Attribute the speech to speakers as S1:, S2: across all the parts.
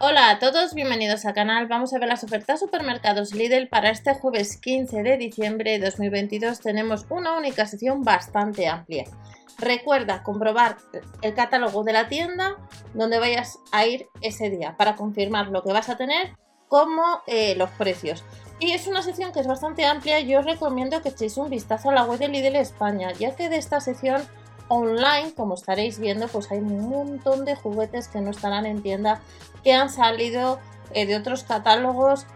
S1: Hola a todos, bienvenidos al canal. Vamos a ver las ofertas supermercados Lidl para este jueves 15 de diciembre de 2022. Tenemos una única sección bastante amplia. Recuerda comprobar el catálogo de la tienda donde vayas a ir ese día para confirmar lo que vas a tener como eh, los precios. Y es una sección que es bastante amplia. Yo os recomiendo que echéis un vistazo a la web de Lidl España, ya que de esta sección online, como estaréis viendo, pues hay un montón de juguetes que no estarán en tienda, que han salido eh, de otros catálogos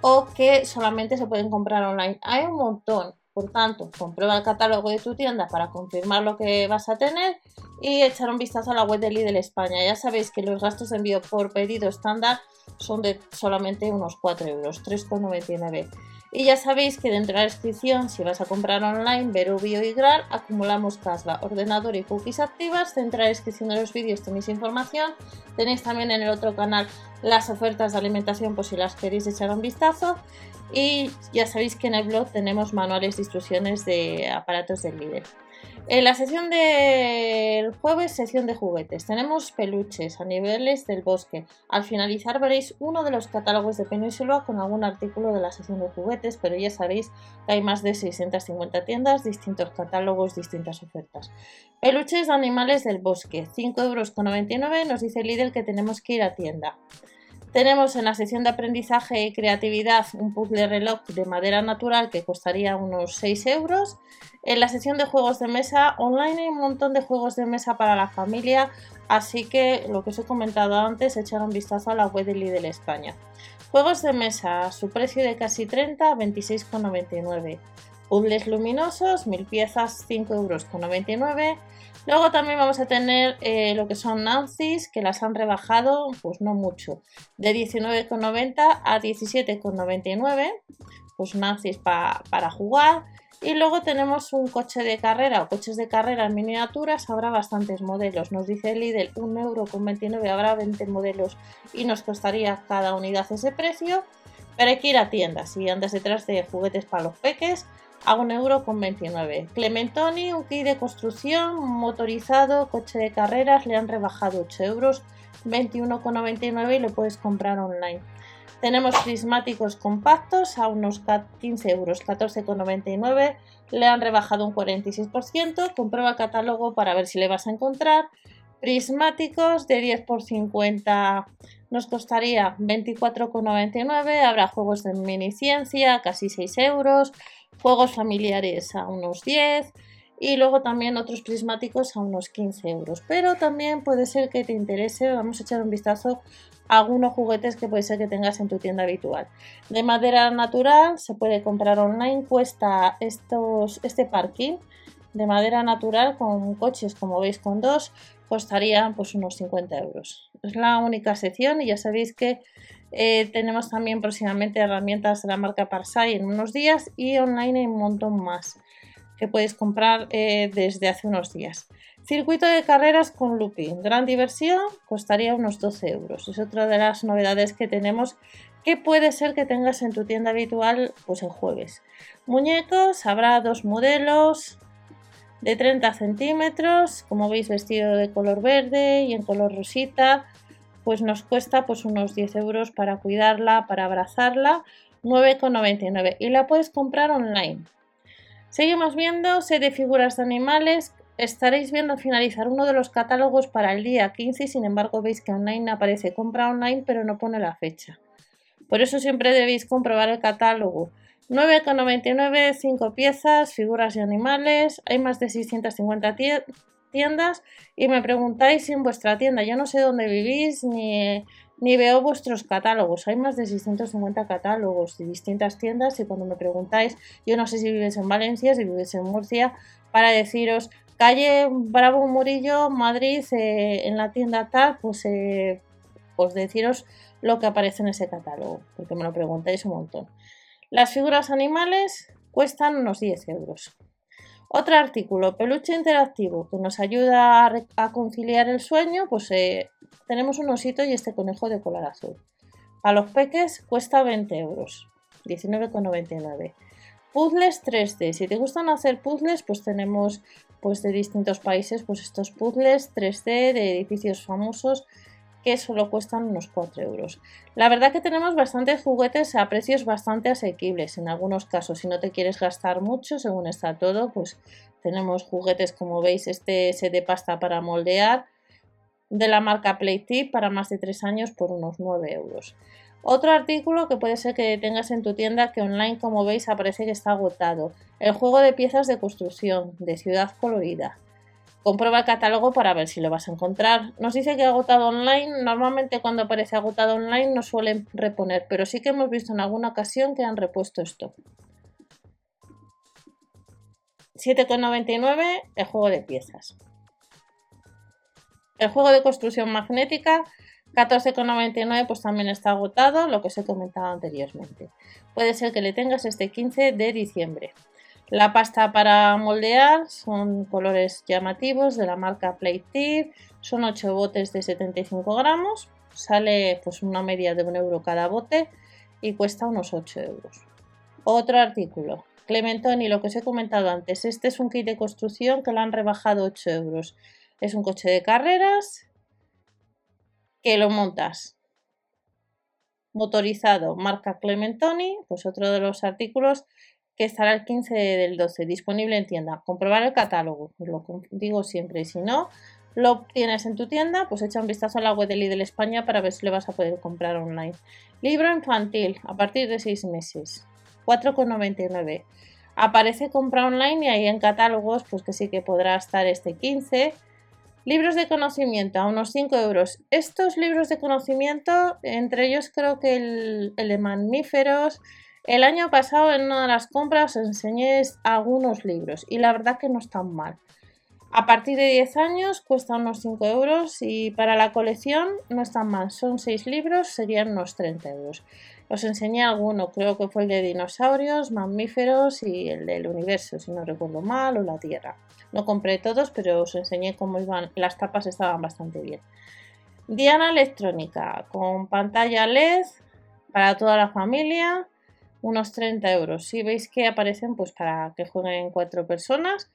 S1: o que solamente se pueden comprar online. Hay un montón. Por tanto, comprueba el catálogo de tu tienda para confirmar lo que vas a tener y echar un vistazo a la web de Lidl España. Ya sabéis que los gastos de envío por pedido estándar son de solamente unos 4 euros, 3,99. Y ya sabéis que dentro de la descripción, si vas a comprar online, Verubio y Gral, acumulamos Casla, ordenador y cookies activas. Dentro de la descripción de los vídeos tenéis información. Tenéis también en el otro canal las ofertas de alimentación por si las queréis echar un vistazo. Y ya sabéis que en el blog tenemos manuales de instrucciones de aparatos del líder. En la sesión del jueves, sesión de juguetes. Tenemos peluches a niveles del bosque. Al finalizar veréis uno de los catálogos de Península con algún artículo de la sesión de juguetes, pero ya sabéis que hay más de 650 tiendas, distintos catálogos, distintas ofertas. Peluches de animales del bosque, 5,99 euros. Nos dice Lidl que tenemos que ir a tienda. Tenemos en la sección de aprendizaje y creatividad un puzzle reloj de madera natural que costaría unos 6 euros. En la sección de juegos de mesa online hay un montón de juegos de mesa para la familia, así que lo que os he comentado antes, echar un vistazo a la web de Lidl España. Juegos de mesa, su precio de casi 30 a 26,99. Puzzles luminosos, 1000 piezas, 5,99 euros. Luego también vamos a tener eh, lo que son Nancy's, que las han rebajado, pues no mucho, de 19,90 a 17,99, pues Nancy's para jugar. Y luego tenemos un coche de carrera o coches de carrera en miniaturas, habrá bastantes modelos. Nos dice Lidl 1,29€, habrá 20 modelos y nos costaría cada unidad ese precio. Pero hay que ir a tiendas si andas detrás de juguetes para los peques a 1,29€. Clementoni, un kit de construcción motorizado, coche de carreras, le han rebajado 8 euros, 21,99 y lo puedes comprar online. Tenemos prismáticos compactos a unos 15 euros, 14,99. Le han rebajado un 46%. Comprueba catálogo para ver si le vas a encontrar. Prismáticos de 10 por 50 nos costaría 24,99. Habrá juegos de mini ciencia, casi 6 euros juegos familiares a unos 10 y luego también otros prismáticos a unos 15 euros. Pero también puede ser que te interese, vamos a echar un vistazo a algunos juguetes que puede ser que tengas en tu tienda habitual. De madera natural se puede comprar online, cuesta estos, este parking de madera natural con coches como veis con dos costaría pues unos 50 euros. Es la única sección y ya sabéis que eh, tenemos también próximamente herramientas de la marca Parsai en unos días y online hay un montón más que puedes comprar eh, desde hace unos días. Circuito de carreras con looping, gran diversión, costaría unos 12 euros. Es otra de las novedades que tenemos que puede ser que tengas en tu tienda habitual pues el jueves. Muñecos, habrá dos modelos de 30 centímetros, como veis vestido de color verde y en color rosita, pues nos cuesta pues unos 10 euros para cuidarla, para abrazarla, 9,99 y la puedes comprar online. Seguimos viendo set de figuras de animales. Estaréis viendo al finalizar uno de los catálogos para el día 15 sin embargo veis que online aparece compra online pero no pone la fecha. Por eso siempre debéis comprobar el catálogo. 9,99, 5 piezas, figuras de animales. Hay más de 650 tiendas y me preguntáis si en vuestra tienda, yo no sé dónde vivís ni, ni veo vuestros catálogos. Hay más de 650 catálogos de distintas tiendas y cuando me preguntáis, yo no sé si vives en Valencia, si vives en Murcia, para deciros calle Bravo Murillo, Madrid, eh, en la tienda tal, pues, eh, pues deciros lo que aparece en ese catálogo, porque me lo preguntáis un montón. Las figuras animales cuestan unos 10 euros. Otro artículo, peluche interactivo, que nos ayuda a, conciliar el sueño, pues eh, tenemos un osito y este conejo de color azul. A los peques cuesta 20 euros, 19,99. Puzzles 3D. Si te gustan hacer puzzles, pues tenemos pues de distintos países, pues estos puzzles 3D de edificios famosos que solo cuestan unos 4 euros. La verdad que tenemos bastantes juguetes a precios bastante asequibles en algunos casos. Si no te quieres gastar mucho, según está todo, pues tenemos juguetes como veis, este set de pasta para moldear de la marca Playtip para más de 3 años por unos 9 euros. Otro artículo que puede ser que tengas en tu tienda que online como veis aparece que está agotado. El juego de piezas de construcción de ciudad colorida. Comprueba el catálogo para ver si lo vas a encontrar. Nos dice que agotado online. Normalmente cuando aparece agotado online no suelen reponer, pero sí que hemos visto en alguna ocasión que han repuesto esto. 7,99 el juego de piezas. El juego de construcción magnética 14,99 pues también está agotado, lo que os he comentado anteriormente. Puede ser que le tengas este 15 de diciembre. La pasta para moldear son colores llamativos de la marca Playtip, son 8 botes de 75 gramos, sale pues una media de un euro cada bote y cuesta unos 8 euros. Otro artículo, Clementoni, lo que os he comentado antes, este es un kit de construcción que lo han rebajado 8 euros. Es un coche de carreras que lo montas. Motorizado marca Clementoni, pues otro de los artículos que estará el 15 del 12 disponible en tienda. Comprobar el catálogo, lo digo siempre, si no lo tienes en tu tienda, pues echa un vistazo a la web de Lidl España para ver si lo vas a poder comprar online. Libro infantil a partir de 6 meses, 4,99. Aparece compra online y ahí en catálogos, pues que sí que podrá estar este 15 Libros de conocimiento a unos 5 euros. Estos libros de conocimiento, entre ellos creo que el, de mamíferos, el año pasado en una de las compras os enseñé algunos libros y la verdad que no están mal. A partir de 10 años cuesta unos 5 euros y para la colección no están mal. Son 6 libros, serían unos 30 euros. Os enseñé alguno, creo que fue el de dinosaurios, mamíferos y el del universo, si no recuerdo mal, o la Tierra. No compré todos, pero os enseñé cómo iban. Las tapas estaban bastante bien. Diana electrónica con pantalla LED para toda la familia, unos 30 euros. Si veis que aparecen, pues para que jueguen cuatro personas,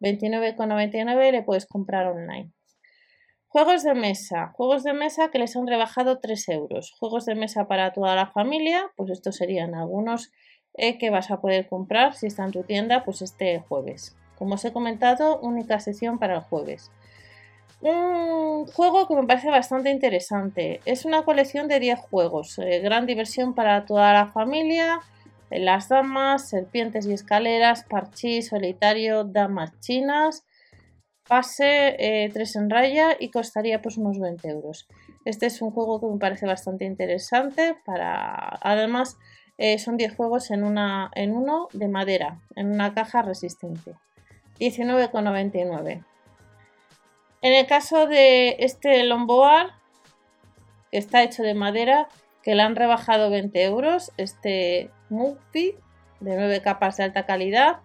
S1: 29,99 le puedes comprar online. Juegos de mesa. Juegos de mesa que les han rebajado 3 euros. Juegos de mesa para toda la familia, pues estos serían algunos eh, que vas a poder comprar si está en tu tienda, pues este jueves. Como os he comentado, única sesión para el jueves. Un juego que me parece bastante interesante. Es una colección de 10 juegos. Eh, gran diversión para toda la familia. Eh, las damas, serpientes y escaleras, parchís, solitario, damas chinas. Pase 3 eh, en raya y costaría pues unos 20 euros. Este es un juego que me parece bastante interesante. Para... Además, son 10 juegos en, una, en uno de madera, en una caja resistente. 19,99. En el caso de este lomboard, que está hecho de madera, que le han rebajado 20 euros, este Mufi de 9 capas de alta calidad,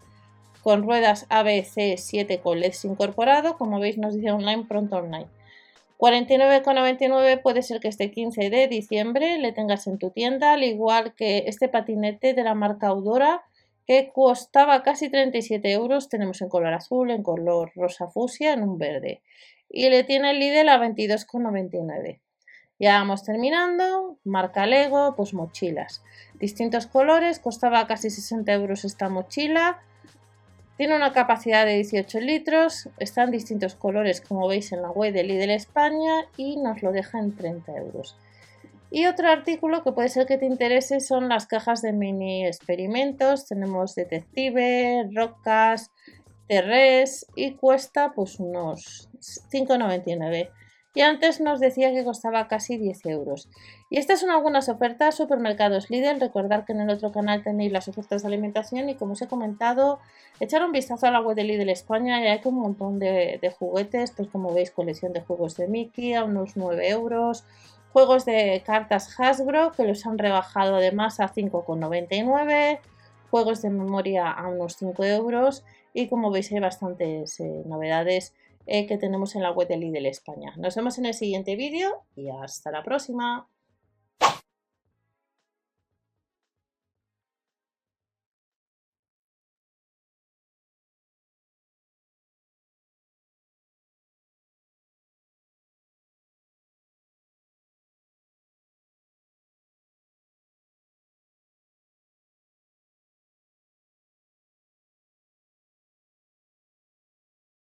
S1: con ruedas ABC 7 con LEDs incorporado, como veis nos dice online, pronto online. 49,99 puede ser que este 15 de diciembre le tengas en tu tienda, al igual que este patinete de la marca Audora que costaba casi 37 euros. Tenemos en color azul, en color rosa fusia, en un verde. Y le tiene el Lidl a 22,99. Ya vamos terminando. Marca Lego, pues mochilas. Distintos colores, costaba casi 60 euros esta mochila. Tiene una capacidad de 18 litros, está en distintos colores como veis en la web de Lidl España y nos lo deja en 30 euros. Y otro artículo que puede ser que te interese son las cajas de mini experimentos. Tenemos detective, rocas, terres y cuesta pues unos 5,99. Y antes nos decía que costaba casi 10 euros. Y estas son algunas ofertas supermercados Lidl. Recordad que en el otro canal tenéis las ofertas de alimentación y como os he comentado, echar un vistazo a la web de Lidl España y hay un montón de, de juguetes, pues como veis colección de juegos de Mickey a unos 9 euros Juegos de cartas Hasbro que los han rebajado además a 5,99. Juegos de memoria a unos 5 euros. Y como veis hay bastantes eh, novedades eh, que tenemos en la web de Lidl España. Nos vemos en el siguiente vídeo y hasta la próxima.